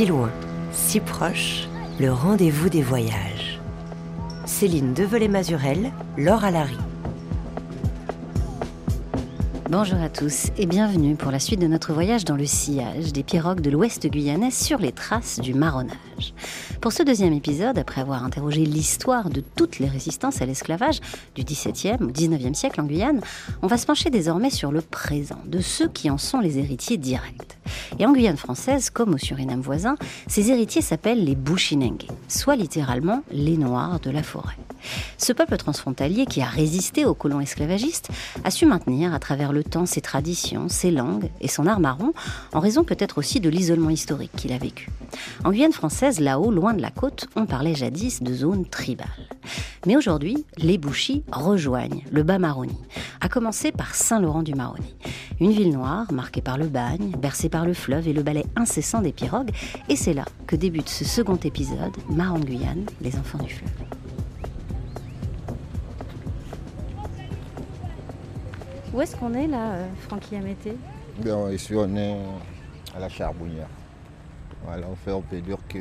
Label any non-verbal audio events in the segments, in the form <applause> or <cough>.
Si loin, si proche, le rendez-vous des voyages. Céline Develay-Mazurel, Laure Alary. Bonjour à tous et bienvenue pour la suite de notre voyage dans le sillage des pirogues de l'ouest guyanais sur les traces du marronnage. Pour ce deuxième épisode, après avoir interrogé l'histoire de toutes les résistances à l'esclavage du XVIIe au XIXe siècle en Guyane, on va se pencher désormais sur le présent, de ceux qui en sont les héritiers directs. Et en Guyane française, comme au Suriname voisin, ces héritiers s'appellent les Bushinengue, soit littéralement les Noirs de la forêt. Ce peuple transfrontalier qui a résisté aux colons esclavagistes a su maintenir à travers le temps ses traditions, ses langues et son art marron, en raison peut-être aussi de l'isolement historique qu'il a vécu. En Guyane française, là-haut, loin de la côte, on parlait jadis de zone tribale. Mais aujourd'hui, les Bouchis rejoignent le Bas-Maroni, à commencer par Saint-Laurent-du-Maroni, une ville noire marquée par le bagne, bercée par le fleuve et le balai incessant des pirogues, et c'est là que débute ce second épisode, Mar en Guyane, les enfants du fleuve. Où est-ce qu'on est là, euh, Francky Amété Bien, ici on est à la Charbonnière. Voilà, on fait, on peut dire que.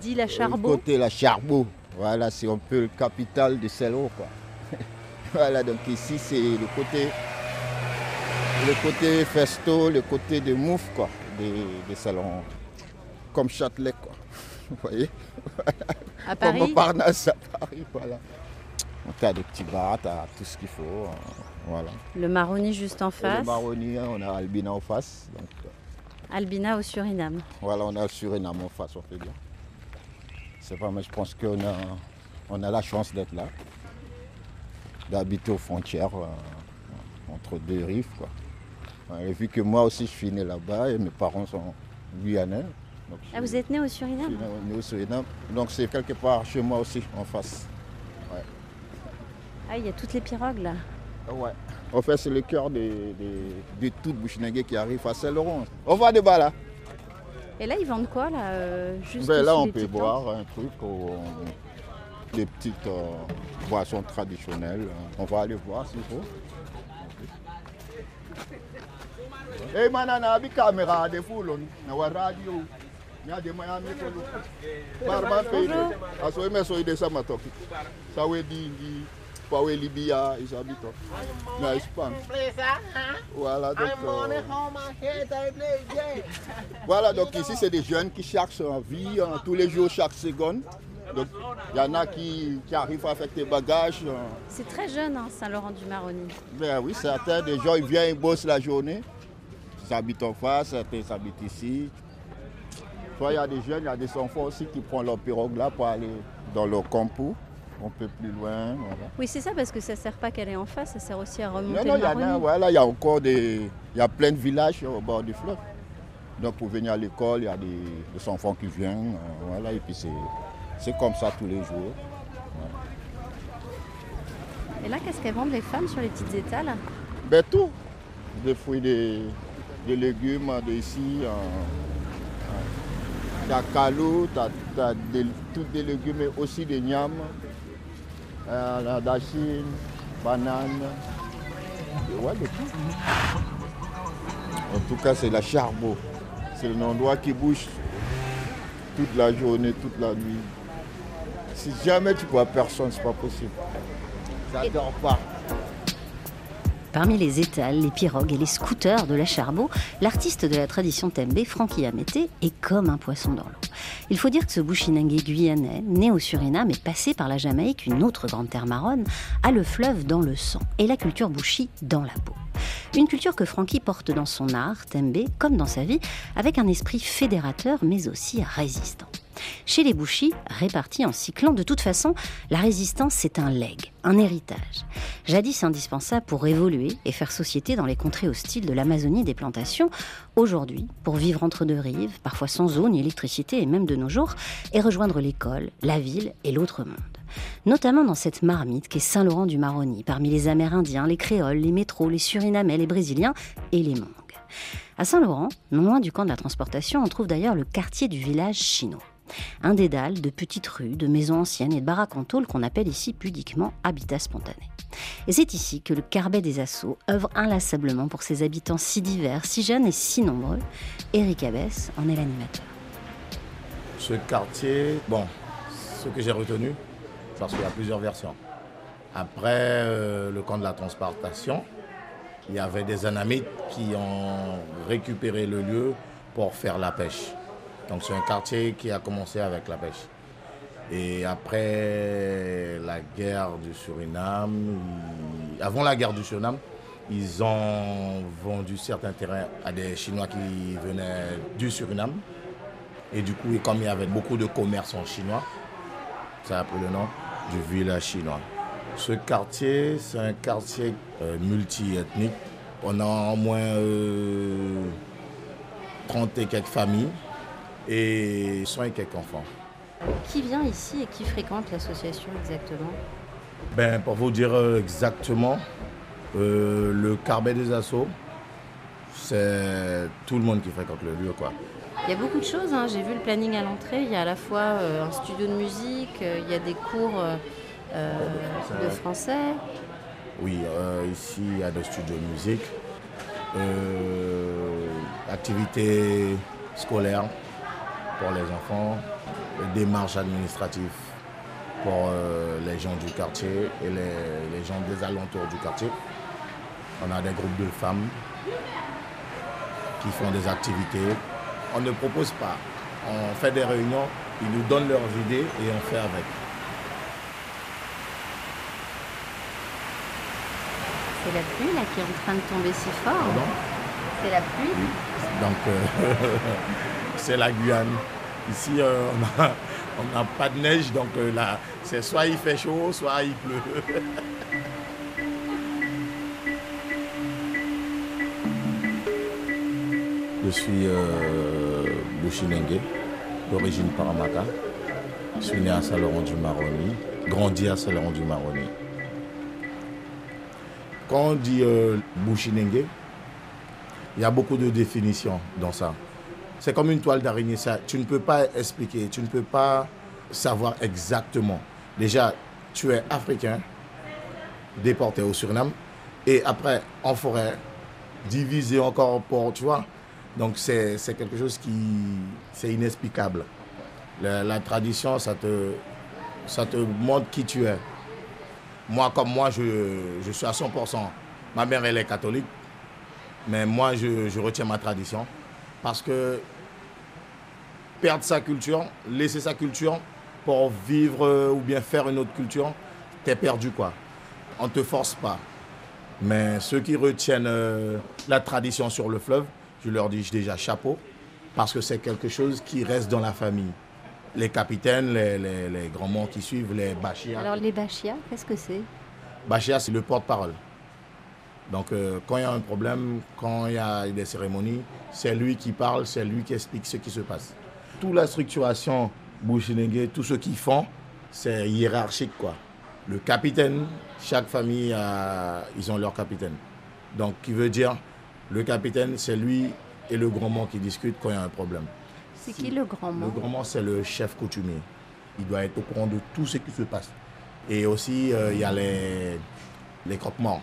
Dit la côté la Charbon, voilà, c'est un peu le capital de Selon, quoi. <laughs> voilà, donc ici c'est le côté. Le côté festo, le côté de mouf, quoi, des, des salons. Comme Châtelet, quoi. <laughs> Vous voyez? À Comme Paris? Montparnasse à Paris, voilà. Donc, as des petits bars, t'as tout ce qu'il faut. euh, Voilà. Le Maroni juste en Et face? le Maroni, hein, on a Albina en face. Donc, euh, Albina au Suriname. Voilà, on a le Suriname en face, on peut dire. Pas, mais je pense qu'on a, on a la chance d'être là, d'habiter aux frontières euh, entre deux rives. Quoi. Ouais, et vu que moi aussi je suis né là-bas et mes parents sont guyanais. Donc Ah, vous êtes né au je suis Suriname né au Suriname. Donc c'est quelque part chez moi aussi, en face. Ah, il y a toutes les pirogues là. Ouais. En fait, c'est le cœur de, de, de toute qui arrive à Saint-Laurent. On va de bas là. Et là, ils vendent quoi là euh, juste Ben là, on peut boire un truc, on- des petites euh, boissons traditionnelles. On va aller voir s'il faut. Hey manana abi caméra de fulon na wa radio. Nya de maya mi ko lu barba pe aso me so ide sama toki sawe di di pawe libya isabito na ispan voilà donc euh, Voilà, donc ici, c'est des jeunes qui cherchent en vie hein, tous les jours, chaque seconde. Donc, il y en a qui, qui arrivent avec des bagages. hein. C'est très jeune, hein, Saint-Laurent-du-Maroni. Ben oui, certains, des gens, ils viennent, ils bossent la journée. Ils habitent en face, certains habitent ici. Soit il y a des jeunes, il y a des enfants aussi qui prennent leur pirogue là pour aller dans leur campus, un peu plus loin. Voilà. Oui, c'est ça, parce que ça sert pas qu'elle est en face, ça sert aussi à Non, remonter non, le il y en a, voilà, il y a encore des. Il y a plein de villages au bord du fleuve. Donc pour venir à l'école, il y a des, des enfants qui viennent. euh, voilà, et puis c'est, comme ça tous les jours. Et là, qu'est-ce qu'elles vendent les femmes sur les petites étals Ben tout. Des fruits, des, des légumes de ici. euh, Tu as calou, tu as, tous des légumes, mais aussi des nyams, euh, la dachine, banane. Et ouais, de tout. En tout cas, c'est la charbon. C'est un endroit qui bouge toute la journée, toute la nuit. Si jamais tu vois personne, c'est pas possible. Ça ne dort pas. Parmi les étals, les pirogues et les scooters de la Charbot, l'artiste de la tradition Tembe, Francky Amété, est comme un poisson dans l'eau. Il faut dire que ce Bushinengue guyanais, né au Suriname et passé par la Jamaïque, une autre grande terre marronne, a le fleuve dans le sang et la culture Bushi dans la peau. Une culture que Francky porte dans son art, Tembe, comme dans sa vie, avec un esprit fédérateur mais aussi résistant. Chez les Bouchis, répartis en cyclons, de toute façon, la résistance, c'est un legs, un héritage. Jadis indispensable pour évoluer et faire société dans les contrées hostiles de l'Amazonie des plantations, aujourd'hui, pour vivre entre deux rives, parfois sans eau ni électricité et même de nos jours, et rejoindre l'école, la ville et l'autre monde. Notamment dans cette marmite qu'est Saint-Laurent-du-Maroni, parmi les Amérindiens, les Créoles, les Métros, les Surinamais, les Brésiliens et les Mongs. À Saint-Laurent, non loin du camp de la transportation, on trouve d'ailleurs le quartier du village chinois. Un dédale de petites rues, de maisons anciennes et de baraques en tôle qu'on appelle ici pudiquement habitat spontané. Et c'est ici que le Carbet des Assauts œuvre inlassablement pour ses habitants si divers, si jeunes et si nombreux. Éric Abès en est l'animateur. Ce quartier, bon, ce que j'ai retenu, parce qu'il y a plusieurs versions. Après euh, le camp de la transportation, il y avait des anamites qui ont récupéré le lieu pour faire la pêche. Donc c'est un quartier qui a commencé avec la pêche. Et après la guerre du Suriname, avant la guerre du Suriname, ils ont vendu certains terrains à des Chinois qui venaient du Suriname. Et du coup, comme il y avait beaucoup de commerçants chinois, ça a pris le nom du village chinois. Ce quartier, c'est un quartier euh, multi-ethnique. On a au moins 30 euh, et quelques familles et 100 et quelques enfants. Qui vient ici et qui fréquente l'association exactement? Ben, Pour vous dire euh, exactement, le Carbet des Assauts, c'est tout le monde qui fréquente le lieu. Quoi. Il y a beaucoup de choses, hein. j'ai vu le planning à l'entrée, il y a à la fois un studio de musique, il y a des cours euh, de français Oui, euh, ici il y a des studios de musique, euh, activités scolaires pour les enfants, démarches administratives pour les gens du quartier et les, gens des alentours du quartier. On a des groupes de femmes qui font des activités. On ne propose pas, on fait des réunions, ils nous donnent leurs idées et on fait avec. C'est la pluie là qui est en train de tomber si fort. C'est la pluie Donc euh, <laughs> c'est la Guyane. Ici euh, <laughs> on n'a pas de neige, donc euh, là c'est soit il fait chaud, soit il pleut. <laughs> Je suis euh, Bouchinengue, d'origine Paramaka. Je suis né à Saint-Laurent-du-Maroni, grandi à Saint-Laurent-du-Maroni. Quand on dit Bushinenge, il y a beaucoup de définitions dans ça. C'est comme une toile d'araignée, ça. Tu ne peux pas expliquer, tu ne peux pas savoir exactement. Déjà, tu es africain, déporté au Suriname, et après, en forêt, divisé encore pour, tu vois. Donc, c'est quelque chose qui, c'est inexplicable. La, tradition, ça te, ça te montre qui tu es. Moi, comme moi, je, suis à 100%. Ma mère, elle est catholique. Mais moi, je, retiens ma tradition. Parce que perdre sa culture, laisser sa culture pour vivre euh, ou bien faire une autre culture, t'es perdu, quoi. On ne te force pas. Mais ceux qui retiennent euh, la tradition sur le fleuve, je leur dis déjà chapeau, parce que c'est quelque chose qui reste dans la famille les capitaines, les, grands mots qui suivent, les bachia. Alors les bachia, qu'est-ce que c'est? Bachia, c'est le porte-parole. Donc euh, quand il y a un problème, quand il y a des cérémonies, c'est lui qui parle, c'est lui qui explique ce qui se passe. Toute la structuration Bouchinengue, tout ce qu'ils font, c'est hiérarchique quoi. Le capitaine, chaque famille, a, ils ont leur capitaine. Donc qui veut dire, le capitaine, c'est lui et le grand mot qui discutent quand il y a un problème. C'est qui le grand mot? Le grand mot, c'est le chef coutumier. Il doit être au courant de tout ce qui se passe. Et aussi, euh, il y a les, les croquements.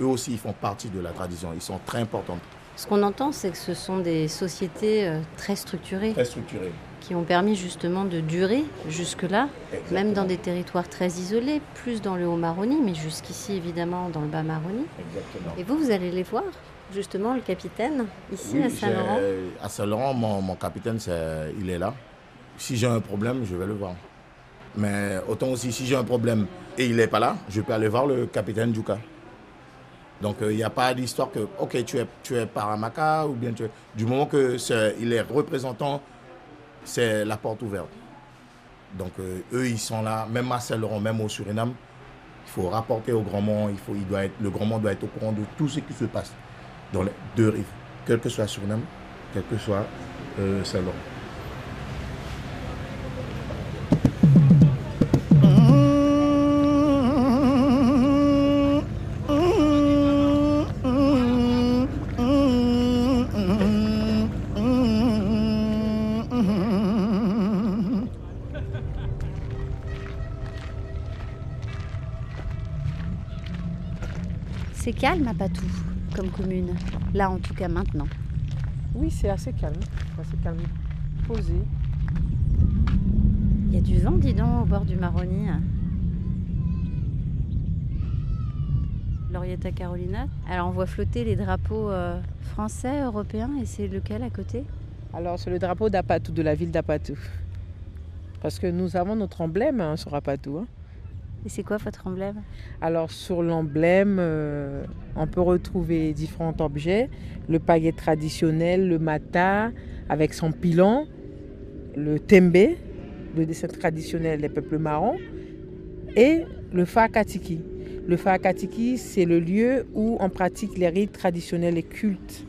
Eux aussi, ils font partie de la tradition. Ils sont très importants. Ce qu'on entend, c'est que ce sont des sociétés euh, très structurées. Très structurées. Qui ont permis justement de durer jusque-là, même dans des territoires très isolés, plus dans le Haut-Maroni, mais jusqu'ici évidemment dans le Bas-Maroni. Exactement. Et vous, vous allez les voir justement, le capitaine, ici à Saint-Laurent À Saint-Laurent, mon, capitaine, il est là. Si j'ai un problème, je vais le voir. Mais autant aussi, si j'ai un problème et il n'est pas là, je peux aller voir le capitaine Djuka. Donc il n'y a pas d'histoire que, ok, tu es, tu es Paramaka ou bien tu es... Du moment qu'il est, représentant, c'est la porte ouverte. Donc eux, ils sont là, même à Saint-Laurent, même au Suriname. Il faut rapporter au grand monde, il faut, il le grand monde doit être au courant de tout ce qui se passe dans les deux rives, quel que soit Suriname, quel que soit euh, Saint-Laurent. Commune, là en tout cas maintenant Oui, c'est assez calme, assez calme, posé. Il y a du vent, dis donc, au bord du Maroni. Laurietta Carolina. Alors on voit flotter les drapeaux euh, français, européens, et c'est lequel à côté? Alors c'est le drapeau d'Apatou, de la ville d'Apatou. Parce que nous avons notre emblème hein, sur Apatou. hein. Et c'est quoi votre emblème? Alors sur l'emblème, euh, on peut retrouver différents objets. Le paillet traditionnel, le mata avec son pilon, le tembe, le dessin traditionnel des peuples marrons, et le fakatiki. Le fakatiki, c'est le lieu où on pratique les rites traditionnels et cultes.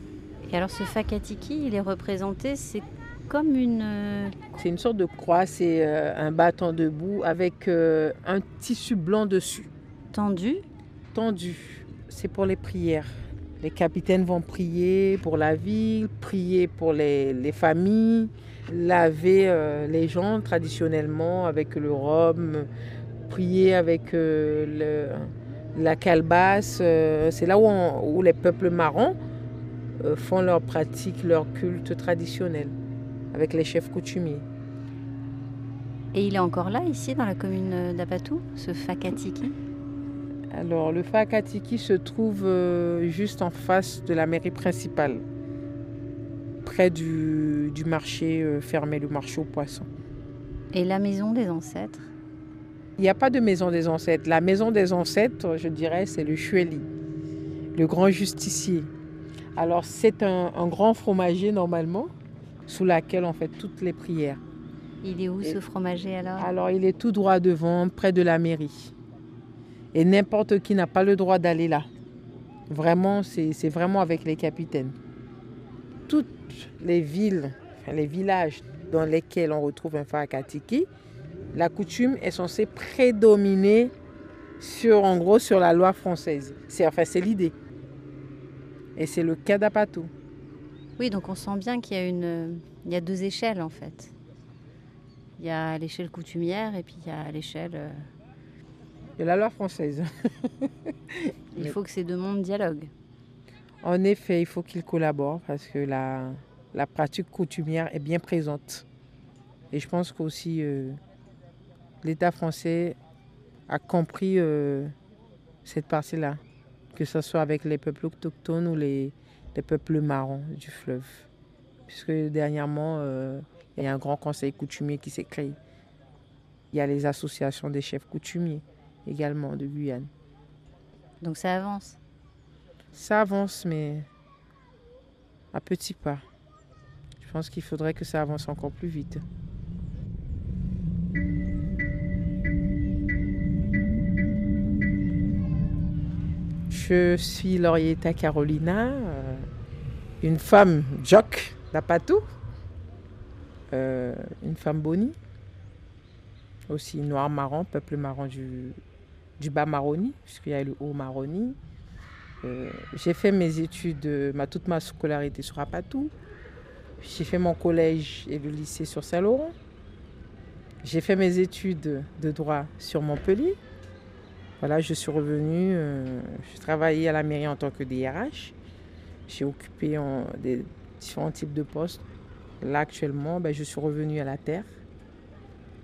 Et alors ce fakatiki, il est représenté, c'est comme une... euh, C'est une sorte de croix, c'est euh, un bâton debout avec euh, un tissu blanc dessus. tendue. tendu. C'est pour les prières. Les capitaines vont prier pour la ville, prier pour les, les familles, laver euh, les gens traditionnellement avec le rhum, prier avec euh, le- la calebasse. euh, c'est là où, on- où les peuples marrons font leurs pratiques, leur culte traditionnel avec les chefs coutumiers. Et il est encore là, ici, dans la commune d'Apatou, ce fakatiki? Alors, le Fakatiki se trouve euh, juste en face de la mairie principale, près du, du marché euh, fermé, le marché aux poissons. Et la maison des ancêtres? Il n'y a pas de maison des ancêtres. La maison des ancêtres, je dirais, c'est le Chueli, le grand justicier. Alors, c'est un, un grand fromager normalement, sous laquelle on fait toutes les prières. Il est où Et- ce fromager alors? Alors, il est tout droit devant, près de la mairie. Et n'importe qui n'a pas le droit d'aller là. Vraiment, c'est vraiment avec les capitaines. Toutes les villes, les villages dans lesquels on retrouve un Fakatiki, la coutume est censée prédominer sur, en gros, sur la loi française. C'est enfin, c'est l'idée. Et c'est le cas d'Apatou. Oui, donc on sent bien qu'il y a une, il y a deux échelles en fait. Il y a l'échelle coutumière et puis il y a l'échelle. euh, de la loi française. <laughs> il faut que ces deux mondes dialoguent. En effet, il faut qu'ils collaborent parce que la, la pratique coutumière est bien présente. Et je pense qu'aussi euh, l'État français a compris euh, cette partie-là, que ce soit avec les peuples autochtones ou les, les peuples marrons du fleuve. Puisque dernièrement, euh, il y a un grand conseil coutumier qui s'est créé. Il y a les associations des chefs coutumiers également de Guyane. Donc ça avance. Ça avance, mais à petits pas. Je pense qu'il faudrait que ça avance encore plus vite. Je suis Laurietta Carolina, euh, une femme jock d'Apatou, euh, une femme boni, aussi noir marron, peuple marron du, du bas Maroni, puisqu'il y a le haut Maroni. Euh, j'ai fait mes études, euh, ma, toute ma scolarité sur Apatou. J'ai fait mon collège et le lycée sur Saint-Laurent. J'ai fait mes études de droit sur Montpellier. Voilà, je suis revenue. j'ai travaillé à la mairie en tant que DRH. J'ai occupé en- des différents types de postes. Là, actuellement, ben, je suis revenue à la terre.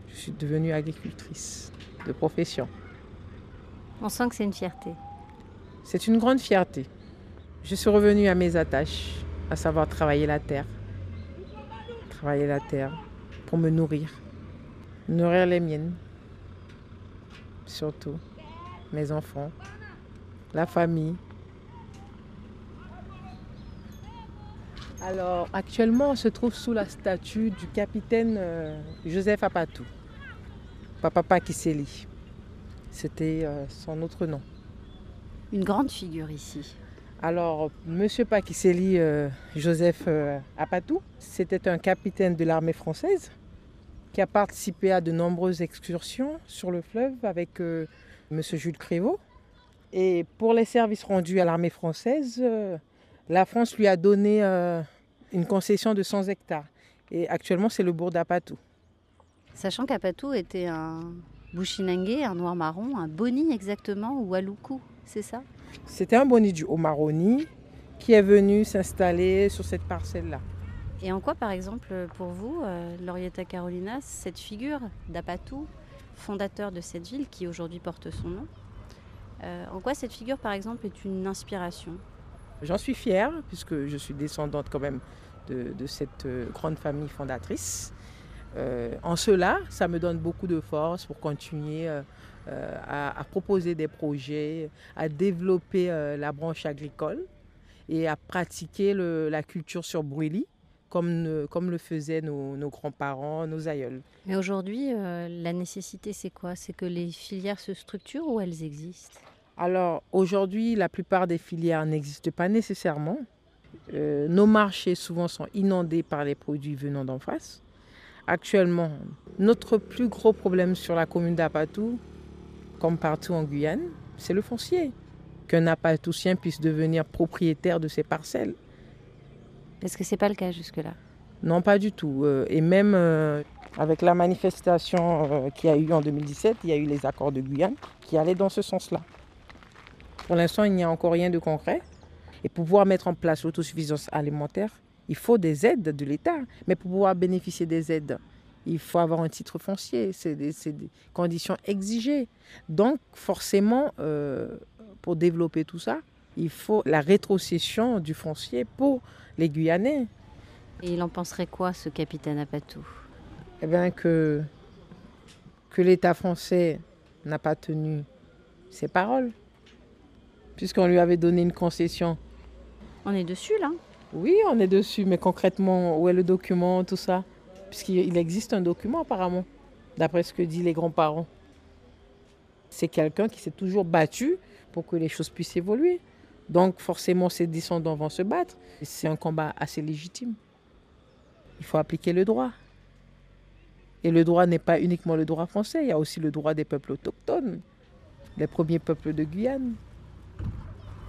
Je suis devenue agricultrice de profession. On sent que c'est une fierté. C'est une grande fierté. Je suis revenue à mes attaches, à savoir travailler la terre. Travailler la terre pour me nourrir. Nourrir les miennes. Surtout. Mes enfants. La famille. Alors, actuellement, on se trouve sous la statue du capitaine euh, Joseph Apatou. Papa Pakiseli. C'était euh, son autre nom. Une grande figure ici. Alors, Monsieur Pakiseli euh, Joseph Apatou, c'était un capitaine de l'armée française qui a participé à de nombreuses excursions sur le fleuve avec Monsieur Jules Crévaux. Et pour les services rendus à l'armée française, la France lui a donné euh, une concession de 100 hectares. Et actuellement, c'est le bourg d'Apatou. Sachant qu'Apatou était un Bushinengue, un noir marron, un boni exactement, ou aloukou, c'est ça? C'était un boni du Haut-Maroni qui est venu s'installer sur cette parcelle-là. Et en quoi, par exemple, pour vous, euh, Laurietta Carolina, cette figure d'Apatou, fondateur de cette ville qui aujourd'hui porte son nom, euh, en quoi cette figure, par exemple, est une inspiration? J'en suis fière, puisque je suis descendante quand même de, cette euh, grande famille fondatrice. en cela, ça me donne beaucoup de force pour continuer à, proposer des projets, à développer la branche agricole et à pratiquer la culture sur brûlis comme, le faisaient nos, grands-parents, nos aïeuls. Mais aujourd'hui, euh, la nécessité, c'est quoi? C'est que les filières se structurent ou elles existent? Alors aujourd'hui, la plupart des filières n'existent pas nécessairement. Euh, nos marchés souvent sont inondés par les produits venant d'en face. Actuellement, notre plus gros problème sur la commune d'Apatou, comme partout en Guyane, c'est le foncier. Qu'un Apatoutien puisse devenir propriétaire de ses parcelles. Parce que ce n'est pas le cas jusque-là? Non, pas du tout. Euh, et même euh, avec la manifestation euh, qui a eu en 2017, il y a eu les accords de Guyane qui allaient dans ce sens-là. Pour l'instant, il n'y a encore rien de concret. Et pour pouvoir mettre en place l'autosuffisance alimentaire, il faut des aides de l'État. Mais pour pouvoir bénéficier des aides, il faut avoir un titre foncier. C'est des, des, conditions exigées. Donc, forcément, pour développer tout ça, il faut la rétrocession du foncier pour les Guyanais. Et il en penserait quoi, ce capitaine Apatou? Eh bien, que, que l'État français n'a pas tenu ses paroles, puisqu'on lui avait donné une concession. On est dessus, là Oui, on est dessus, mais concrètement, où est le document, tout ça? Puisqu'il existe un document, apparemment, d'après ce que disent les grands-parents. C'est quelqu'un qui s'est toujours battu pour que les choses puissent évoluer. Donc forcément, ses descendants vont se battre. C'est un combat assez légitime. Il faut appliquer le droit. Et le droit n'est pas uniquement le droit français, il y a aussi le droit des peuples autochtones, les premiers peuples de Guyane.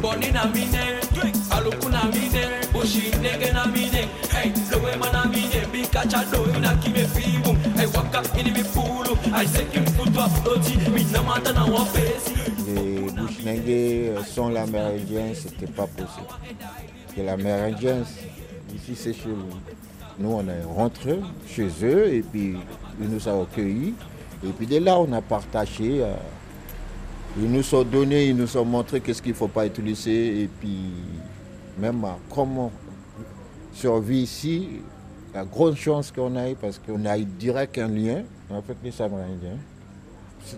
Boni na mine, aluku na mine, bushi nege sont l'amérindien, c'était pas possible. Et l'amérindien, ici c'est chez nous. Nous on est rentré chez eux et puis ils nous ont accueillis. Et puis dès là on a partagé. Euh, ils nous ont donné, ils nous ont montré qu'est-ce qu'il ne faut pas utiliser et puis même comment survivre ici. La grande chance qu'on a eu parce qu'on a eu direct un lien avec les Amérindiens.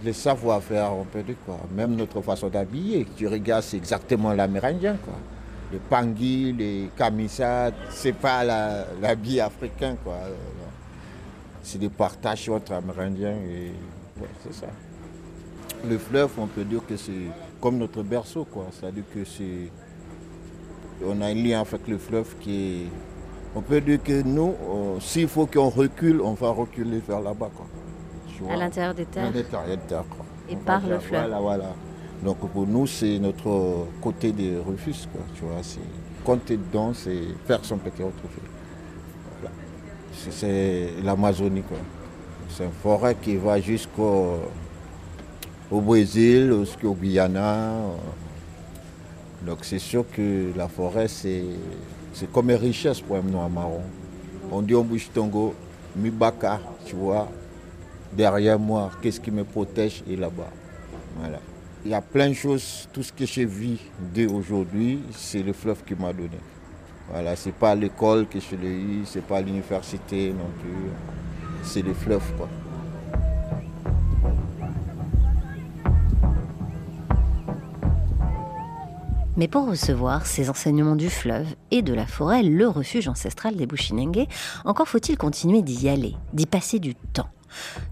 Les savoir-faire, on peut dire quoi. Même notre façon d'habiller, tu regardes, c'est exactement l'amérindien quoi. Les pangui, les camisades, c'est pas l'habit africain quoi. C'est des partages entre amérindiens et c'est ça le fleuve, on peut dire que c'est comme notre berceau, quoi. C'est-à-dire que c'est. On a un lien avec le fleuve qui est. On peut dire que nous, s'il faut qu'on recule, on va reculer vers là-bas, quoi. À l'intérieur des terres. À l'intérieur des terres, quoi. Et par le fleuve. Voilà, voilà. Donc pour nous, c'est notre côté des refuges, quoi. Tu vois, c'est compter dedans, c'est faire son petit refuge. Voilà. C'est l'Amazonie, quoi. C'est une forêt qui va jusqu'au au Brésil, au Guyana. Donc c'est sûr que la forêt, c'est comme une richesse pour un noir marron. On dit au bouche tongo, Mibaka, tu vois, derrière moi, qu'est-ce qui me protège? Et là-bas. Voilà. Il y a plein de choses, tout ce que j'ai vu d'aujourd'hui, c'est le fleuve qui m'a donné. Voilà, c'est pas l'école que je l'ai eu, c'est pas l'université non plus. C'est le fleuve quoi. Mais pour recevoir ces enseignements du fleuve et de la forêt, le refuge ancestral des Bushinengue, encore faut-il continuer d'y aller, d'y passer du temps.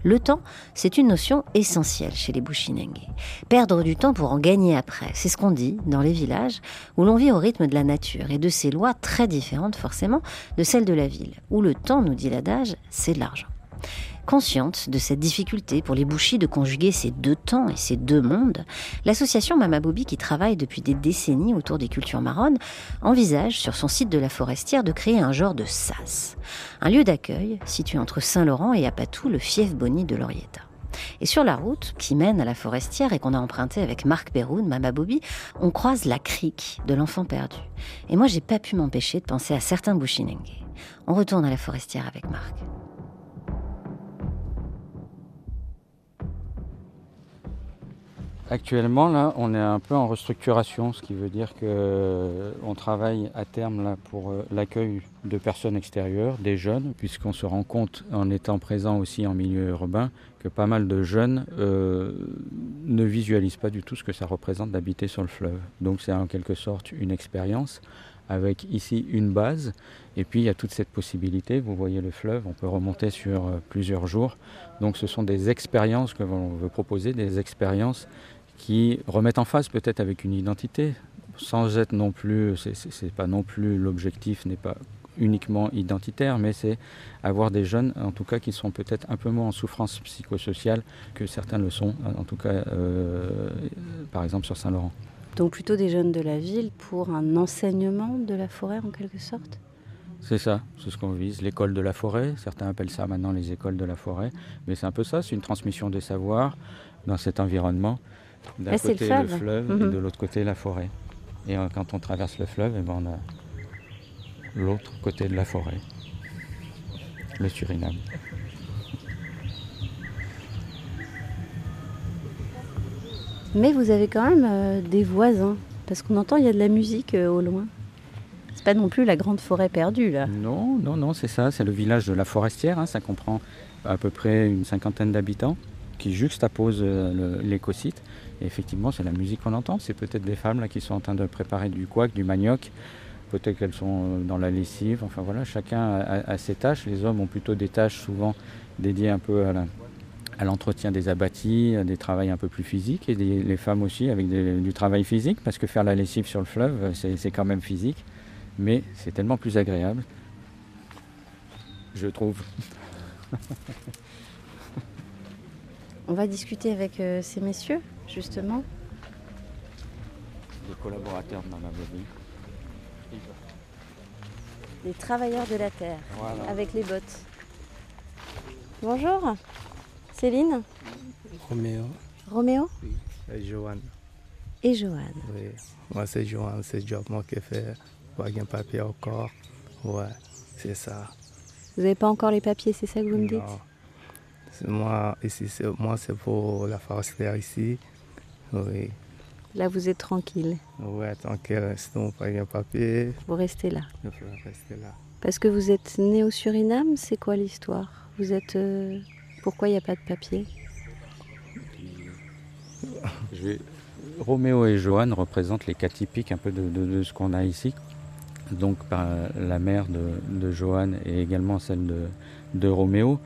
Le temps, c'est une notion essentielle chez les Bushinengue. Perdre du temps pour en gagner après, c'est ce qu'on dit dans les villages où l'on vit au rythme de la nature et de ces lois très différentes forcément de celles de la ville, où le temps, nous dit l'adage, c'est de l'argent. Consciente de cette difficulté pour les bouchis de conjuguer ces deux temps et ces deux mondes, l'association Mama Bobby, qui travaille depuis des décennies autour des cultures marronnes, envisage sur son site de la Forestière de créer un genre de sas, un lieu d'accueil situé entre Saint-Laurent et Apatou, le fief Boni de Lorietta. Et sur la route qui mène à la forestière et qu'on a empruntée avec Marc Perroun, Mama Bobby, on croise la crique de l'enfant perdu. Et moi, j'ai pas pu m'empêcher de penser à certains Bushinengue. On retourne à la forestière avec Marc. Actuellement, là, on est un peu en restructuration, ce qui veut dire qu'on travaille à terme là, pour euh, l'accueil de personnes extérieures, des jeunes, puisqu'on se rend compte, en étant présent aussi en milieu urbain, que pas mal de jeunes euh, ne visualisent pas du tout ce que ça représente d'habiter sur le fleuve. Donc c'est en quelque sorte une expérience avec ici une base, et puis il y a toute cette possibilité, vous voyez le fleuve, on peut remonter sur euh, plusieurs jours. Donc ce sont des expériences que l'on veut proposer, des expériences qui remettent en face peut-être avec une identité, sans être non plus, c'est pas non plus l'objectif n'est pas uniquement identitaire, mais c'est avoir des jeunes, en tout cas, qui sont peut-être un peu moins en souffrance psychosociale que certains le sont, en tout cas, euh, par exemple sur Saint-Laurent. Donc plutôt des jeunes de la ville pour un enseignement de la forêt en quelque sorte? C'est ça, c'est ce qu'on vise, l'école de la forêt, certains appellent ça maintenant les écoles de la forêt, mais c'est un peu ça, c'est une transmission des savoirs dans cet environnement d'un côté le fleuve, et mhm. de l'autre côté la forêt. Et euh, quand on traverse le fleuve, eh ben, on a l'autre côté de la forêt, le Suriname. Mais vous avez quand même euh, des voisins, parce qu'on entend il y a de la musique euh, au loin. C'est pas non plus la grande forêt perdue là. Non, non, non, c'est ça, c'est le village de la Forestière, hein. ça comprend à peu près une cinquantaine d'habitants qui juxtaposent l'écosite effectivement, c'est la musique qu'on entend. C'est peut-être des femmes qui sont en train de préparer du couac, du manioc. Peut-être qu'elles sont euh, dans la lessive. Enfin voilà, chacun a, ses tâches. Les hommes ont plutôt des tâches souvent dédiées un peu à l'entretien des abattis, à des travaux un peu plus physiques, et les femmes aussi avec du travail physique, parce que faire la lessive sur le fleuve, c'est quand même physique, mais c'est tellement plus agréable, je trouve. <laughs> On va discuter avec euh, ces messieurs justement Les collaborateurs de Mama Bobby. Les travailleurs de la terre, avec les bottes. Bonjour, Céline Roméo. Roméo Oui, et Johan. Et Johan. Oui, moi c'est Johan, c'est job moi qui fais pas un papier encore. Ouais, c'est ça. Vous n'avez pas encore les papiers, c'est ça que vous me dites? Moi, ici, moi c'est pour la forestière ici. Oui. Là, vous êtes tranquille. Oui, tranquille, sinon pas un papier. Vous restez là. Je rester là. Parce que vous êtes né au Suriname, c'est quoi l'histoire? Vous êtes. Euh, pourquoi il n'y a pas de papier? Roméo et Johan représentent les cas typiques un peu de, ce qu'on a ici. Donc par la mère de, de Johan et également celle de, de Roméo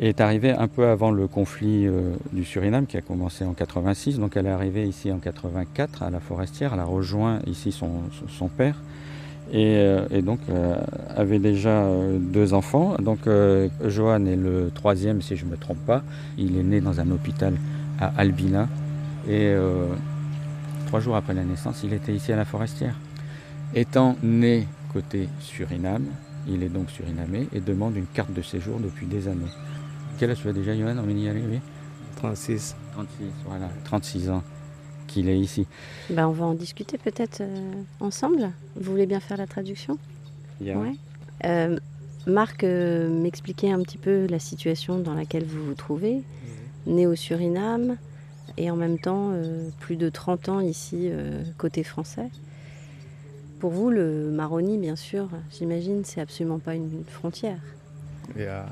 est arrivée un peu avant le conflit euh, du Suriname qui a commencé en 86. Donc elle est arrivée ici en 84 à la Forestière. Elle a rejoint ici son, son père et, euh, et donc euh, avait déjà deux enfants. Donc Johan est le troisième si je ne me trompe pas. Il est né dans un hôpital à Albina et trois jours après la naissance, il était ici à la Forestière. Étant né côté Suriname, il est donc surinamé et demande une carte de séjour depuis des années. Quel âge tu as déjà, Johan, en y aller 36. 36, voilà, 36 ans qu'il est ici. Ben, on va en discuter peut-être euh, ensemble. Vous voulez bien faire la traduction? Oui. Euh, Marc euh, m'expliquait un petit peu la situation dans laquelle vous vous trouvez, né au Suriname et en même temps plus de 30 ans ici côté français. Pour vous, le Maroni, bien sûr, j'imagine, c'est absolument pas une, frontière. Yeah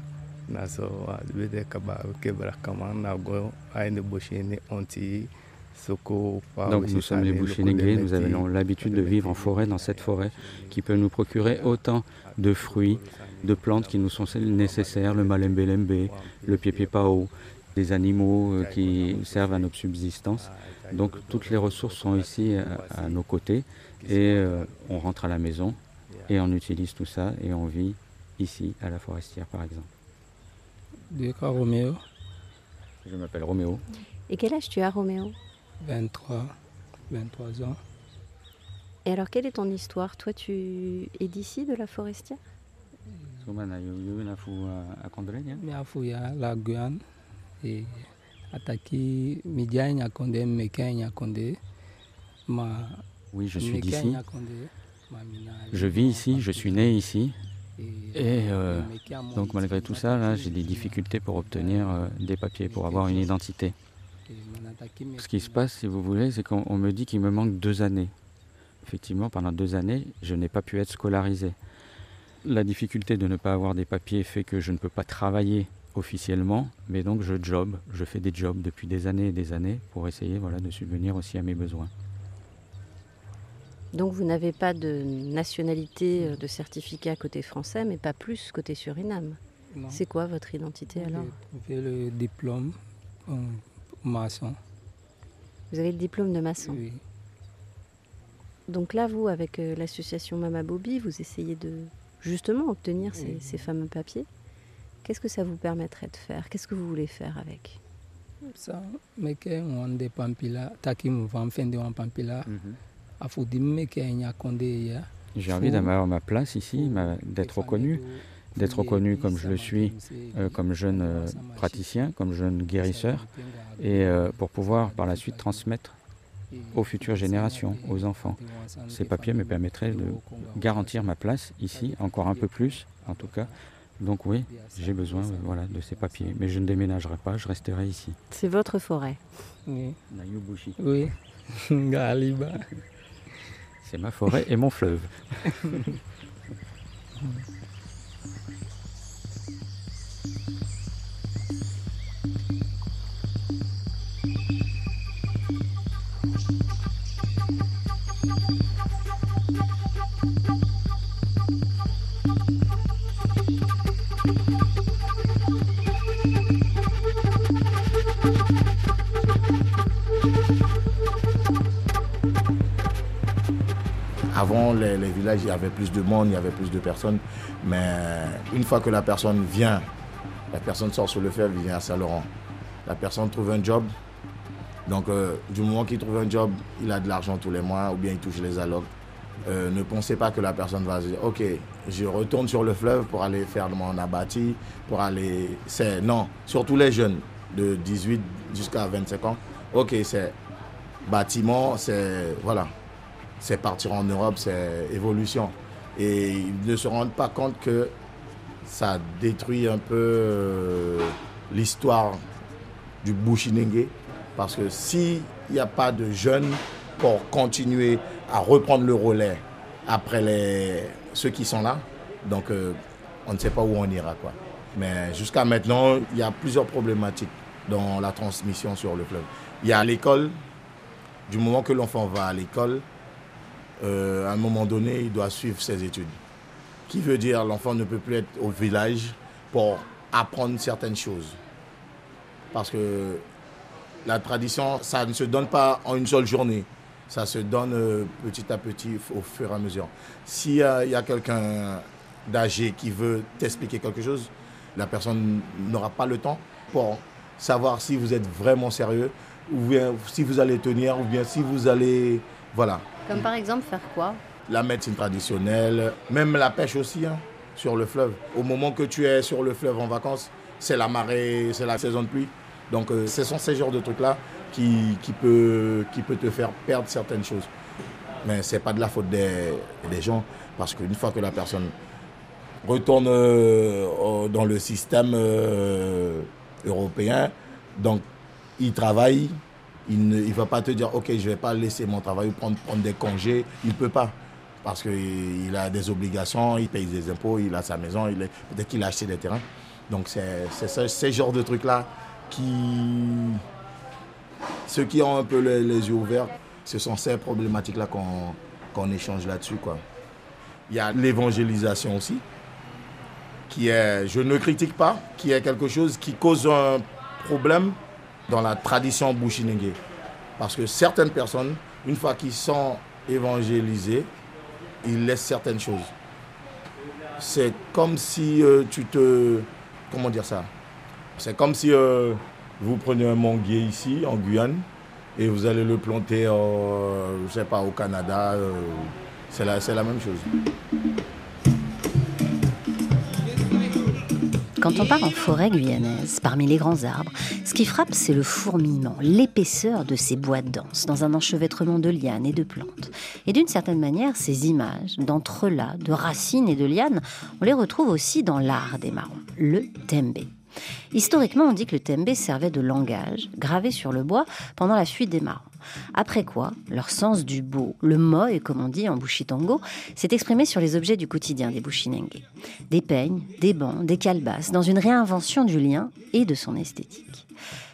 naso wede kaba kebra kama na go aine boshini onti Soko, pas Donc nous sommes les Bushinengue, nous avons l'habitude de vivre en forêt, dans cette forêt, qui peut nous procurer autant de fruits, de plantes qui nous sont nécessaires, le malembe-lembe, le pied-pied-pao, des animaux euh, qui servent à notre subsistance. Donc toutes les ressources sont ici à, à nos côtés et euh, on rentre à la maison et on utilise tout ça et on vit ici à la forestière par exemple. De quoi, Roméo. Je m'appelle Roméo. Et quel âge tu as, Roméo? 23, 23 ans. Et alors, quelle est ton histoire? Toi, tu es d'ici, de la forestière? La Guyane. Et ataki Mekin ma Oui, je suis d'ici. Je vis ici, je suis né ici. Et- euh, moi, donc malgré tout ça, là, j'ai des difficultés pour obtenir euh, des papiers, pour avoir une identité. Ce qui se passe, si vous voulez, c'est qu'on on me dit qu'il me manque deux années. Effectivement, pendant deux années, je n'ai pas pu être scolarisé. La difficulté de ne pas avoir des papiers fait que je ne peux pas travailler officiellement, mais donc je job, je fais des jobs depuis des années et des années pour essayer voilà, de subvenir aussi à mes besoins. Donc, vous n'avez pas de nationalité, euh, de certificat côté français, mais pas plus côté Suriname. C'est quoi votre identité alors J'ai le diplôme en maçon. Vous avez le diplôme de maçon. Oui. Donc là, vous, avec euh, l'association Mama Bobby, vous essayez de justement obtenir ces, Oui. ces fameux papiers. Qu'est-ce que ça vous permettrait de faire? Qu'est-ce que vous voulez faire avec? Ça, Mekin, on de Pampila, taki mu van fende en Pampila, J'ai envie d'avoir ma place ici, d'être reconnu, d'être reconnu comme je le suis, euh, comme jeune euh, praticien, comme jeune guérisseur, et euh, pour pouvoir par la suite transmettre aux futures générations, aux enfants. Ces papiers me permettraient de garantir ma place ici, encore un peu plus en tout cas. Donc oui, j'ai besoin voilà, de ces papiers, mais je ne déménagerai pas, je resterai ici. C'est votre forêt. Oui. Oui. <laughs> Galiba. C'est ma forêt et mon fleuve. <laughs> Les, villages, il y avait plus de monde, il y avait plus de personnes. Mais une fois que la personne vient, la personne sort sur le fleuve, il vient à Saint-Laurent. La personne trouve un job. Donc, euh, du moment qu'il trouve un job, il a de l'argent tous les mois ou bien il touche les allocs. Euh, ne pensez pas que la personne va se dire Ok, je retourne sur le fleuve pour aller faire mon abattis, pour aller. C'est non, surtout les jeunes de 18 jusqu'à 25 ans. Ok, c'est bâtiment, c'est. Voilà c'est partir en Europe, c'est évolution. Et ils ne se rendent pas compte que ça détruit un peu euh, l'histoire du Bushinengue. Parce que s'il n'y a pas de jeunes pour continuer à reprendre le relais après les, ceux qui sont là, donc euh, on ne sait pas où on ira. Mais jusqu'à maintenant, il y a plusieurs problématiques dans la transmission sur le fleuve. Il y a l'école. Du moment que l'enfant va à l'école, euh, à un moment donné, il doit suivre ses études. Qui veut dire l'enfant ne peut plus être au village pour apprendre certaines choses. Parce que la tradition, ça ne se donne pas en une seule journée. Ça se donne euh, petit à petit au fur et à mesure. S'il y a, il y a quelqu'un d'âgé qui veut t'expliquer quelque chose, la personne n'aura pas le temps pour savoir si vous êtes vraiment sérieux, ou bien si vous allez tenir, ou bien si vous allez... Voilà. Comme par exemple faire quoi La médecine traditionnelle, même la pêche aussi, hein, sur le fleuve. Au moment que tu es sur le fleuve en vacances, c'est la marée, c'est la saison de pluie. Donc euh, ce sont ces genres de trucs-là qui, qui, peut, qui peut te faire perdre certaines choses. Mais ce n'est pas de la faute des, des gens, parce qu'une fois que la personne retourne euh, dans le système euh, européen, donc il travaille, il ne il va pas te dire, ok, je ne vais pas laisser mon travail ou prendre, prendre des congés, il ne peut pas. Parce qu'il a des obligations, il paye des impôts, il a sa maison, peut-être qu'il a acheté des terrains. Donc c'est ce, ces genres de trucs-là qui... ceux qui ont un peu les, les yeux ouverts, ce sont ces problématiques-là qu'on échange là-dessus. Il y a l'évangélisation aussi, qui est, je ne critique pas, qui est quelque chose qui cause un problème dans la tradition bushinengue. Parce que certaines personnes, une fois qu'ils sont évangélisés, ils laissent certaines choses. C'est comme si euh, tu te... Comment dire ça? C'est comme si euh, vous prenez un manguier ici, en Guyane, et vous allez le planter, euh, je sais pas, au Canada. c'est la, c'est la même chose. Quand on part en forêt guyanaise, parmi les grands arbres, ce qui frappe, c'est le fourmillement, l'épaisseur de ces bois denses, dans un enchevêtrement de lianes et de plantes. Et d'une certaine manière, ces images d'entrelacs, de racines et de lianes, on les retrouve aussi dans l'art des marrons, le tembe. Historiquement, on dit que le tembe servait de langage, gravé sur le bois, pendant la fuite des marrons. Après quoi, leur sens du beau, le moy, comme on dit en bushitongo, s'est exprimé sur les objets du quotidien des bushinengue. Des peignes, des bancs, des calebasses, dans une réinvention du lien et de son esthétique.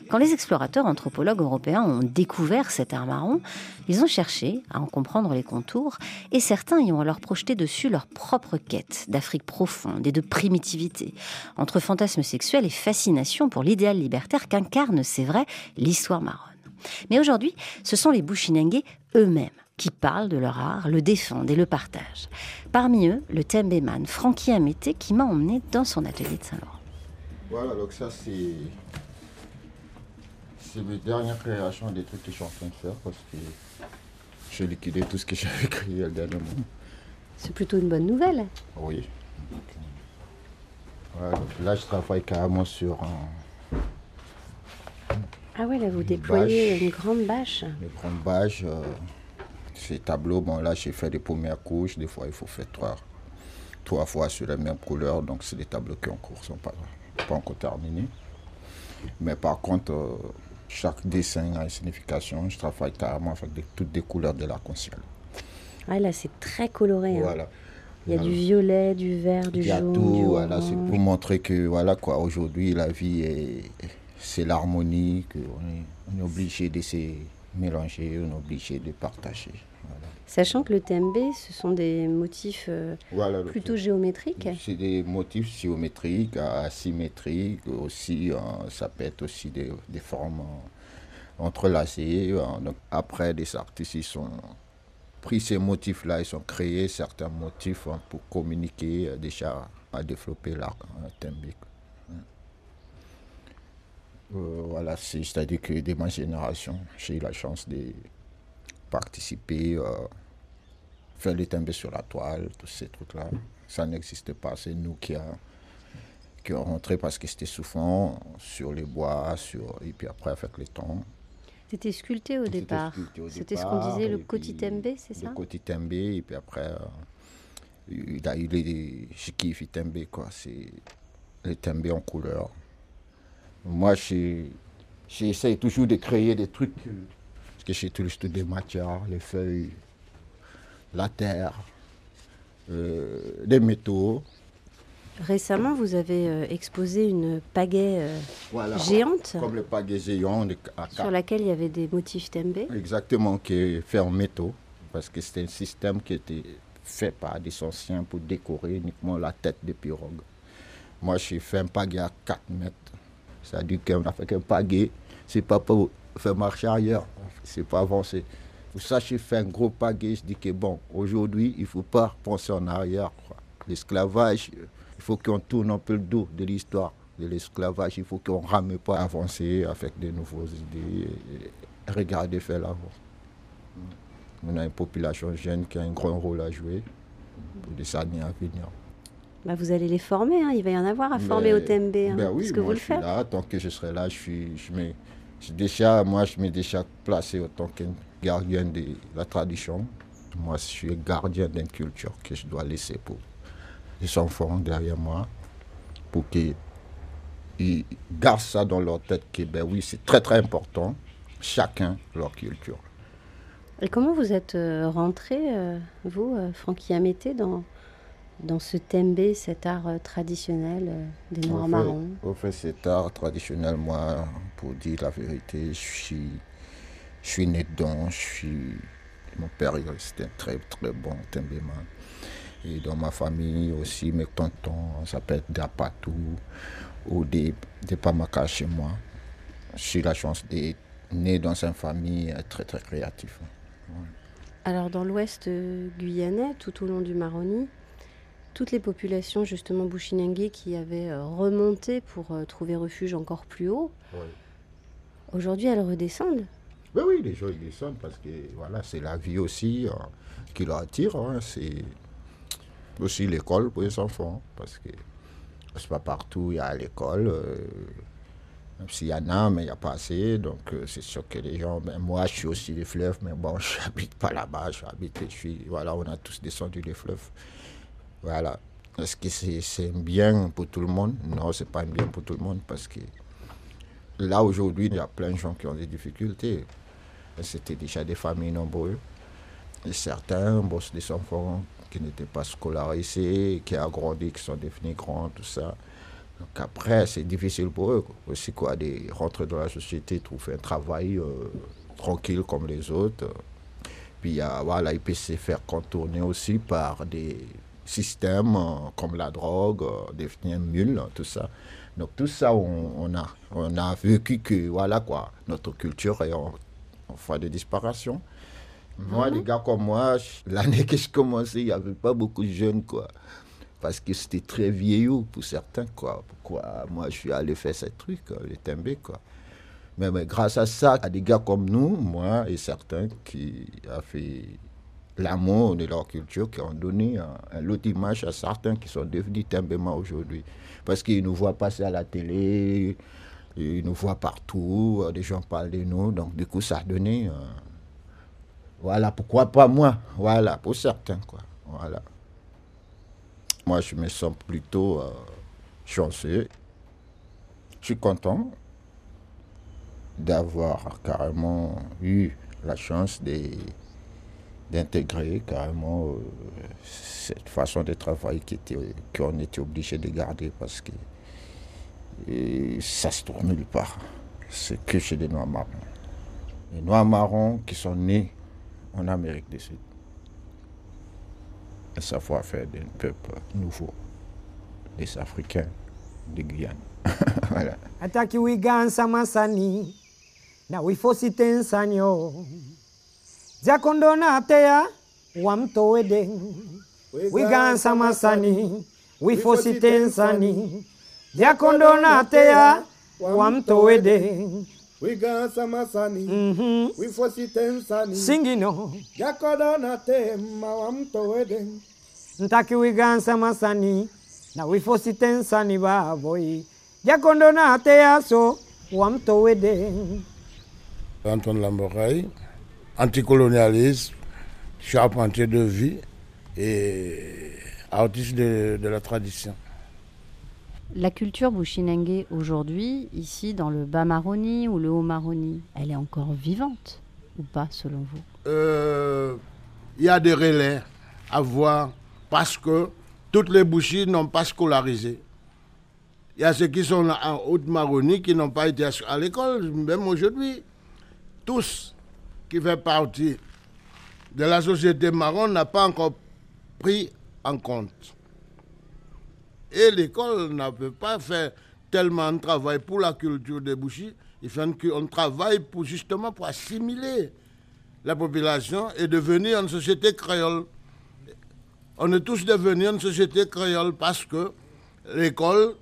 Quand les explorateurs anthropologues européens ont découvert cet art marron, ils ont cherché à en comprendre les contours et certains y ont alors projeté dessus leur propre quête d'Afrique profonde et de primitivité, entre fantasme sexuel et fascination pour l'idéal libertaire qu'incarne, c'est vrai, l'histoire marronne. Mais aujourd'hui, ce sont les Bushinengue eux-mêmes qui parlent de leur art, le défendent et le partagent. Parmi eux, le Tembeman Francky Amété qui m'a emmené dans son atelier de Saint-Laurent. Voilà, donc ça c'est. C'est mes dernières créations des trucs que je suis en train de faire parce que j'ai liquidé tout ce que <laughs> j'avais créé dernièrement. C'est plutôt une bonne nouvelle. Oui. Voilà, donc là je travaille carrément sur un, Ah ouais, là vous Une déployez bâche. une grande bâche. une grande bâche. euh, ces tableaux, bon là j'ai fait des premières couches, des fois il faut faire trois, trois fois sur la même couleur, donc c'est des tableaux qui en cours, sont pas, pas encore terminés. Mais par contre, euh, chaque dessin a une signification. Je travaille carrément avec des- toutes des couleurs de l'arc-en-ciel. Ah là c'est très coloré. hein. Voilà. Il y a du violet, du vert, du Il y a jaune, tout, du voilà, c'est pour montrer que voilà quoi, aujourd'hui la vie est, c'est l'harmonie, qu'on est, on est obligé de se mélanger, on est obligé de partager. Voilà. Sachant que le tembe, ce sont des motifs euh, Voilà, plutôt géométriques. C'est des motifs géométriques, asymétriques aussi. euh, ça peut être aussi des, des formes euh, entrelacées. euh, donc après, des artistes ils sont pris ces motifs-là, ils ont créé certains motifs hein, pour communiquer euh, déjà à développer l'art tembique. Euh, voilà, c'est- c'est-à-dire que de ma génération, j'ai eu la chance de participer, euh, faire les timbres sur la toile, tous ces trucs-là. Ça n'existait pas, c'est nous qui a qui ont rentré parce que c'était souvent sur les bois, sur, et puis après avec le temps. C'était sculpté au départ. C'était ce qu'on disait, le et koti puis tembe, c'est ça Le côté tembe, et puis après, euh, il a eu les tembe, quoi. C'est les tembe en couleur. Moi, j'ai- j'essaie toujours de créer des trucs, euh, parce que j'utilise toutes des matières, les feuilles, la terre, euh, des métaux. Récemment, vous avez euh, exposé une pagaie euh, Voilà. géante Comme le pagaie géant de- sur laquelle il y avait des motifs tembe. Exactement, qui est fait en métaux, parce que c'était un système qui était fait par des anciens pour décorer uniquement la tête des pirogues. Moi, j'ai fait un pagaie à 4 mètres. C'est-à-dire qu'on a fait qu'un pagaie, c'est pas pour faire marcher arrière, c'est pas avancer. Ça, j'ai fait un gros pagaie, je dis que bon, aujourd'hui, il ne faut pas penser en arrière. L'esclavage, il faut qu'on tourne un peu le dos de l'histoire de l'esclavage, il faut qu'on ne rame pas avancer avec de nouvelles idées, et regarder faire l'avant. On a une population jeune qui a un grand rôle à jouer pour des années à venir. Bah, vous allez les former, hein. il va y en avoir à former au tembe. hein, Ben oui, que moi vous le je suis faites. là, tant que je serai là, je suis, je mets, je déjà, moi je m'ai déjà placé en tant que gardien de la tradition. Moi je suis gardien d'une culture que je dois laisser pour les enfants derrière moi, pour qu'ils ils gardent ça dans leur tête que ben oui, c'est très très important, chacun leur culture. Et comment vous êtes euh, rentré, euh, vous, euh, Francky Amété, dans, dans ce tembe, cet art euh, traditionnel euh, des Noirs Au marrons Au fait, cet art traditionnel, moi, pour dire la vérité, je suis. Je suis né dedans, je suis... Mon père, c'était un très, très bon Tembéman. Et dans ma famille aussi, mes tontons, on s'appelle Dapatou ou des, des Pamaka chez moi. J'ai la chance d'être né dans une famille très, très créative. Alors dans l'ouest euh, guyanais, tout au long du Maroni, toutes les populations justement bushinengue qui avaient euh, remonté pour euh, trouver refuge encore plus haut, aujourd'hui elles redescendent. Oui, oui, les gens ils descendent parce que voilà, c'est la vie aussi euh, qui leur attire. hein. C'est aussi l'école pour les enfants parce que c'est pas partout il y a l'école. euh, même s'il y en a, mais il n'y a pas assez. Donc euh, c'est sûr que les gens, ben, moi je suis aussi des fleuves, mais bon, <laughs> je n'habite pas là-bas, j'habite, je suis, voilà, on a tous descendu les fleuves. Voilà. Est-ce que c'est un bien pour tout le monde? Non, c'est pas bien pour tout le monde parce que là aujourd'hui, il y a plein de gens qui ont des difficultés. C'était déjà des familles nombreuses. Certains bossent des enfants qui n'étaient pas scolarisés, qui ont grandi, qui sont devenus grands, tout ça. Donc après, c'est difficile pour eux aussi quoi, de rentrer dans la société, trouver un travail euh, tranquille comme les autres. Puis euh, voilà, ils peuvent se faire contourner aussi par des systèmes euh, comme la drogue, euh, devenir mule, tout ça. Donc tout ça, on, on a, on a vécu que voilà quoi, notre culture est en, en voie de disparition. Moi, les gars comme moi, l'année que je commençais, il n'y avait pas beaucoup de jeunes quoi. Parce que c'était très vieillot pour certains quoi. Pourquoi moi je suis allé faire ces trucs, euh, les timbés quoi. Mais, mais grâce à ça, à des gars comme nous, moi et certains qui ont fait l'amour de leur culture, qui ont donné un, lot d'image à certains qui sont devenus timbémans aujourd'hui. Parce qu'ils nous voient passer à la télé, ils nous voient partout, euh, des gens parlent de nous, donc du coup ça a donné... euh, voilà, pourquoi pas moi? Voilà, pour certains. Voilà. Moi, je me sens plutôt euh, chanceux. Je suis content d'avoir carrément eu la chance de- d'intégrer carrément euh, cette façon de travail qui était- qu'on était obligé de garder parce que ça se tourne nulle part. C'est que chez les Noirs marrons. Les Noirs marrons qui sont nés en Amérique du Sud. Un savoir-faire d'un peuple nouveau, des Africains de Guyane. <laughs> voilà. Jakondona ateya wamtowede wigansa masani wifositensani jakondona ateya wamtowede wigansa masani Mhm. wifositensani singino. Yakodona tema wamtowede ntaki wigansa masani na wifositensani baboyi jakondona ateya so wamtowede Antoine Lamboreille, anticolonialiste, charpentier de vie et artiste de, de la tradition. La culture bushinengue aujourd'hui, ici dans le bas Maroni ou le haut Maroni, elle est encore vivante ou pas selon vous? Euh, Il y a des relais à voir parce que toutes les bouchies n'ont pas scolarisé. Il y a ceux qui sont en Haute-Maronie qui n'ont pas été à l'école, même aujourd'hui. Tous qui font partie de la société marron n'ont pas encore pris en compte. Et l'école ne peut pas faire tellement de travail pour la culture des bouchis. Il faut qu'on travaille pour, justement pour assimiler la population et devenir une société créole. On est tous devenus une société créole parce que l'école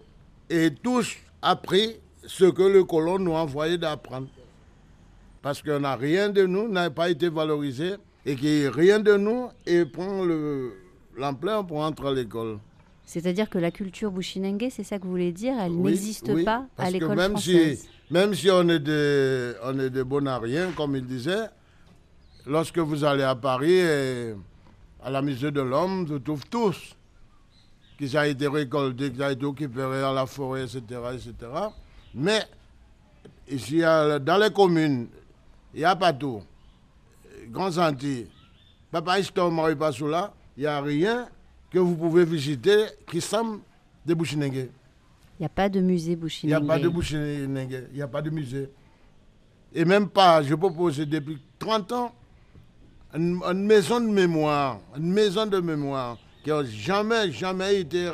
est tous appris ce que le colon nous a envoyé d'apprendre. Parce qu'on n'a rien de nous, n'a pas été valorisé et que rien de nous et prend le- l'ampleur pour entrer à l'école. C'est-à-dire que la culture bushinengue, c'est ça que vous voulez dire, elle Oui, n'existe oui, pas à l'école même française Si, même si on est des, on est des bonariens, comme il disait, lorsque vous allez à Paris, et à la musée de l'homme, vous trouvez tous qui ont été récoltés, qui ont été occupés à la forêt, etc. etc. Mais ici, dans les communes, il n'y a pas tout. Grands Antilles, Papa Istom, Marie Passoula, il n'y a rien que vous pouvez visiter qui semble des Bouchinengue. Il n'y a pas de musée Il n'y a pas de Bouchinengue, il n'y a pas de musée. et même pas, je peux poser depuis 30 ans, une, une maison de mémoire, une maison de mémoire qui n'a jamais, jamais été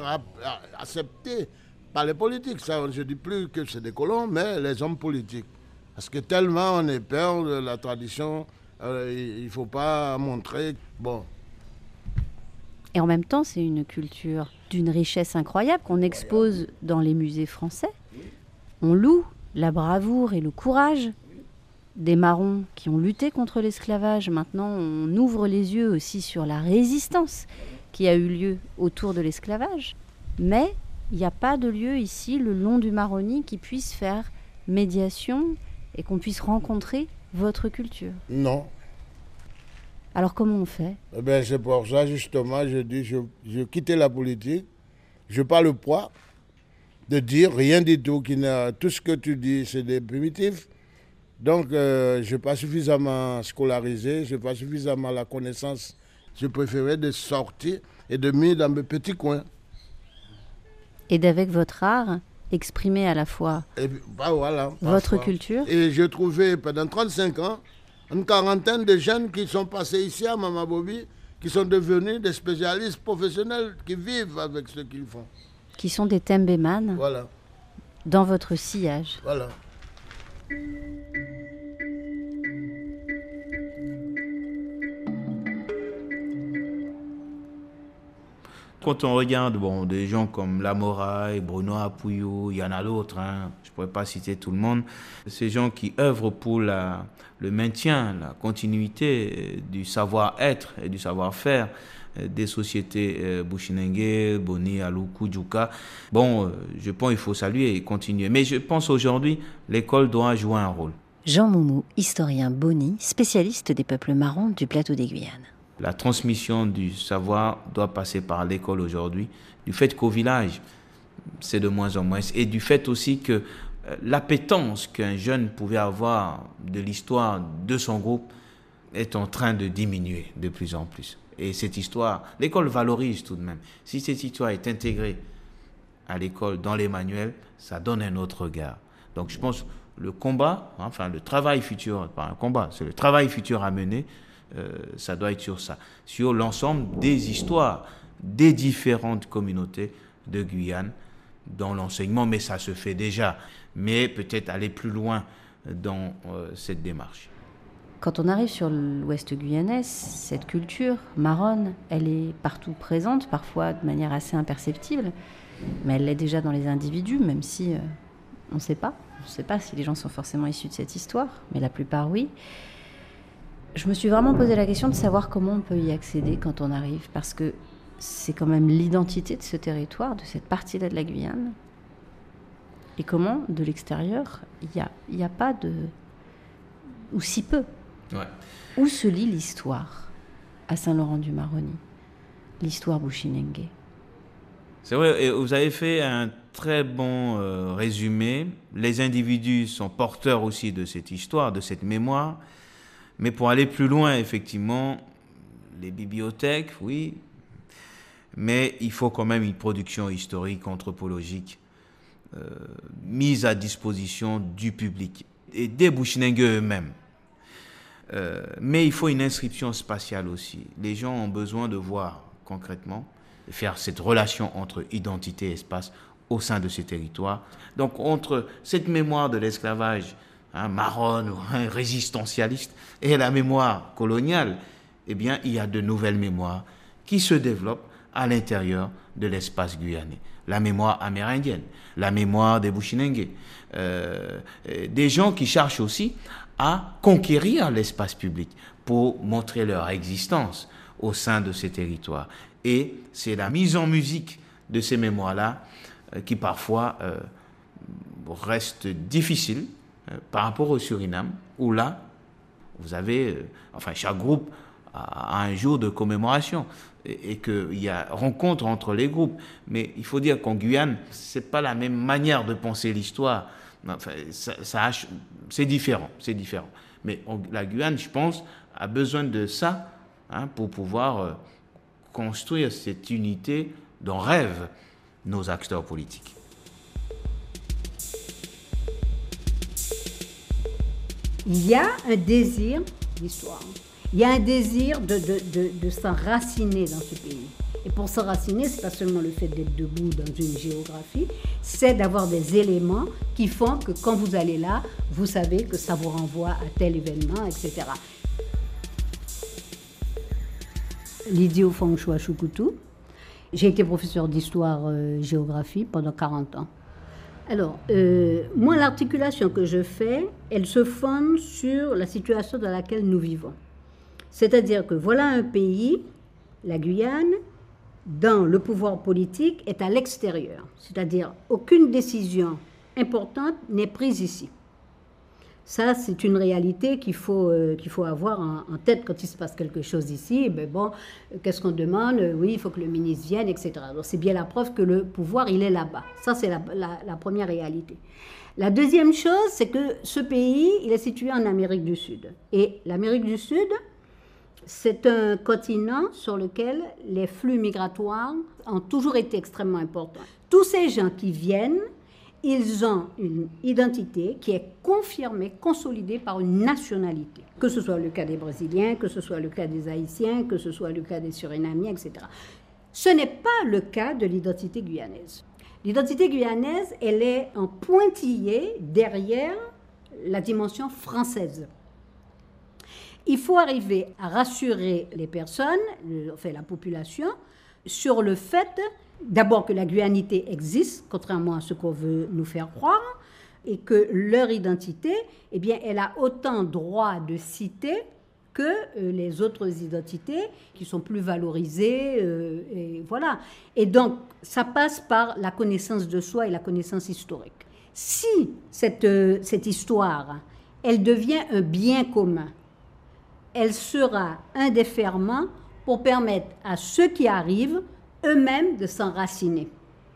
acceptée par les politiques. Ça, je ne dis plus que c'est des colons, mais les hommes politiques. Parce que tellement on est peur de la tradition, euh, il ne faut pas montrer. Bon, Et en même temps, c'est une culture d'une richesse incroyable qu'on expose dans les musées français. On loue la bravoure et le courage des marrons qui ont lutté contre l'esclavage. Maintenant, on ouvre les yeux aussi sur la résistance qui a eu lieu autour de l'esclavage. Mais il n'y a pas de lieu ici, le long du Maroni, qui puisse faire médiation et qu'on puisse rencontrer votre culture. non. Alors comment on fait? Eh ben, c'est pour ça, justement, je dis, je, je quittais la politique, je pas le poids de dire rien du tout, qui n'a, tout ce que tu dis, c'est des primitifs. Donc, euh, je n'ai pas suffisamment scolarisé, je n'ai pas suffisamment la connaissance. Je préférais de sortir et de mettre dans mes petits coins. Et d'avec votre art, exprimer à la fois Et bah, voilà, Votre culture Et j'ai trouvé pendant 35 ans une quarantaine de jeunes qui sont passés ici à Mama Bobby, qui sont devenus des spécialistes professionnels qui vivent avec ce qu'ils font. qui sont des Tembéman Voilà, dans votre sillage. voilà. Quand on regarde bon, des gens comme Lamoraille, Bruno Apuyou, il y en a d'autres, hein, je ne pourrais pas citer tout le monde, ces gens qui œuvrent pour le maintien, la continuité euh, du savoir-être et du savoir-faire euh, des sociétés euh, Bushinengue, Boni, Aluku, Djuka. Bon, je pense qu'il faut saluer et continuer. Mais je pense aujourd'hui, l'école doit jouer un rôle. Jean Moumou, historien Boni, spécialiste des peuples marrons du plateau des Guyanes. La transmission du savoir doit passer par l'école aujourd'hui, du fait qu'au village, c'est de moins en moins, et du fait aussi que euh, l'appétence qu'un jeune pouvait avoir de l'histoire de son groupe est en train de diminuer de plus en plus. Et cette histoire, l'école valorise tout de même. Si cette histoire est intégrée à l'école, dans les manuels, ça donne un autre regard. Donc je pense le combat, enfin le travail futur, pas un combat, c'est le travail futur à mener, ça doit être sur ça, sur l'ensemble des histoires des différentes communautés de Guyane dans l'enseignement, mais ça se fait déjà, mais peut-être aller plus loin dans euh, cette démarche. Quand on arrive sur l'ouest guyanais, cette culture marronne, elle est partout présente, parfois de manière assez imperceptible, mais elle l'est déjà dans les individus, même si euh, on ne sait pas. On ne sait pas si les gens sont forcément issus de cette histoire, mais la plupart oui. Je me suis vraiment posé la question de savoir comment on peut y accéder quand on arrive, parce que c'est quand même l'identité de ce territoire, de cette partie-là de la Guyane. Et comment, de l'extérieur, il n'y a, y a pas de... ou si peu. Ouais. Où se lit l'histoire à Saint-Laurent-du-Maroni L'histoire Bushinengue. C'est vrai, et vous avez fait un très bon euh, résumé. Les individus sont porteurs aussi de cette histoire, de cette mémoire. Mais pour aller plus loin, effectivement, les bibliothèques, oui. Mais il faut quand même une production historique, anthropologique, euh, mise à disposition du public et des Bushinengue eux-mêmes. Euh, mais il faut une inscription spatiale aussi. Les gens ont besoin de voir concrètement, de faire cette relation entre identité et espace au sein de ces territoires. Donc entre cette mémoire de l'esclavage hein, marronne ou hein, résistentialiste et la mémoire coloniale, eh bien il y a de nouvelles mémoires qui se développent à l'intérieur de l'espace guyanais. La mémoire amérindienne, la mémoire des Bushinengue, euh, des gens qui cherchent aussi à conquérir l'espace public pour montrer leur existence au sein de ces territoires. Et c'est la mise en musique de ces mémoires-là euh, qui parfois euh, reste difficile par rapport au Suriname, où là, vous avez, euh, enfin, chaque groupe a, un jour de commémoration et, qu'il y a rencontre entre les groupes. Mais il faut dire qu'en Guyane, c'est pas la même manière de penser l'histoire. Enfin, ça, c'est différent, c'est différent. Mais la Guyane, je pense, a besoin de ça hein, pour pouvoir euh, construire cette unité dont rêvent nos acteurs politiques. Il y a un désir d'histoire. Il y a un désir de, de, de, de s'enraciner dans ce pays. Et pour s'enraciner, c'est pas seulement le fait d'être debout dans une géographie, c'est d'avoir des éléments qui font que quand vous allez là, vous savez que ça vous renvoie à tel événement, etc. Lydie Fongchua Choukoutou. J'ai été professeur d'histoire-géographie pendant 40 ans. Alors, euh, moi, l'articulation que je fais, elle se fonde sur la situation dans laquelle nous vivons. C'est-à-dire que voilà un pays, la Guyane, dont le pouvoir politique est à l'extérieur. C'est-à-dire aucune décision importante n'est prise ici. Ça, c'est une réalité qu'il faut, euh, qu'il faut avoir en, tête quand il se passe quelque chose ici. Ben bon, qu'est-ce qu'on demande? Oui, il faut que le ministre vienne, etc. Donc c'est bien la preuve que le pouvoir, il est là-bas. Ça, c'est la, la, première réalité. La deuxième chose, c'est que ce pays, il est situé en Amérique du Sud. Et l'Amérique du Sud, c'est un continent sur lequel les flux migratoires ont toujours été extrêmement importants. Tous ces gens qui viennent, ils ont une identité qui est confirmée, consolidée par une nationalité. Que ce soit le cas des Brésiliens, que ce soit le cas des Haïtiens, que ce soit le cas des Surinamiens, etc. Ce n'est pas le cas de l'identité guyanaise. L'identité guyanaise, elle est en pointillé derrière la dimension française. Il faut arriver à rassurer les personnes, enfin la population, sur le fait d'abord que la guyanité existe, contrairement à ce qu'on veut nous faire croire, et que leur identité, eh bien, elle a autant droit de citer que euh, les autres identités qui sont plus valorisées, euh, et voilà. Et donc, ça passe par la connaissance de soi et la connaissance historique. Si cette, euh, cette histoire, elle devient un bien commun, elle sera un des pour permettre à ceux qui arrivent eux-mêmes de s'enraciner.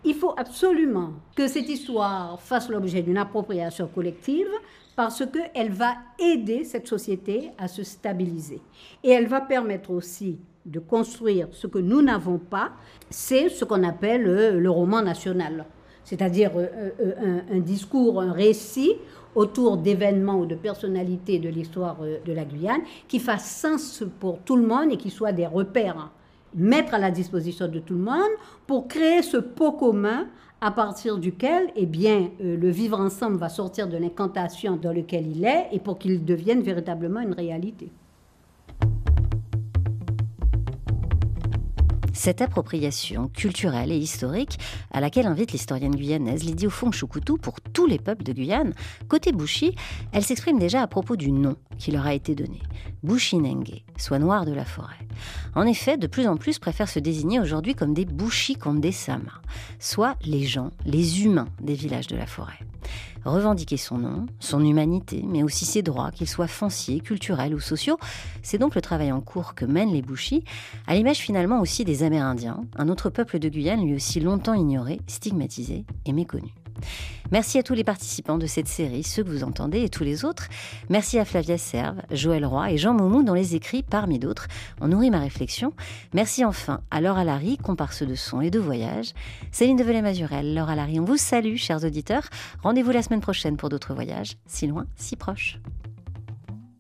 Il faut absolument que cette histoire fasse l'objet d'une appropriation collective parce qu'elle va aider cette société à se stabiliser. Et elle va permettre aussi de construire ce que nous n'avons pas, c'est ce qu'on appelle le roman national, c'est-à-dire un, un, discours, un récit autour d'événements ou de personnalités de l'histoire de la Guyane qui fasse sens pour tout le monde et qui soit des repères mettre à la disposition de tout le monde pour créer ce pot commun à partir duquel eh bien, euh, le vivre ensemble va sortir de l'incantation dans lequel il est et pour qu'il devienne véritablement une réalité. Cette appropriation culturelle et historique, à laquelle invite l'historienne guyanaise Lydie Ofong Choucoutou pour tous les peuples de Guyane, côté Bouchi, elle s'exprime déjà à propos du nom qui leur a été donné, Bouchinengue, soit noir de la forêt. En effet, de plus en plus préfèrent se désigner aujourd'hui comme des Bouchi Kondé Sama, soit les gens, les humains des villages de la forêt. Revendiquer son nom, son humanité, mais aussi ses droits, qu'ils soient fonciers, culturels ou sociaux, c'est donc le travail en cours que mènent les Bouchis, à l'image finalement aussi des Amérindiens, un autre peuple de Guyane lui aussi longtemps ignoré, stigmatisé et méconnu. Merci à tous les participants de cette série, ceux que vous entendez et tous les autres. Merci à Flavia Serve, Joël Roy et Jean Moumou dont les écrits, parmi d'autres, ont nourri ma réflexion. Merci enfin à Laure Alary, comparse de son et de voyage. Céline Develay-Mazurel, Laure Alary, on vous salue, chers auditeurs. Rendez-vous la semaine prochaine pour d'autres voyages, si loin, si proches.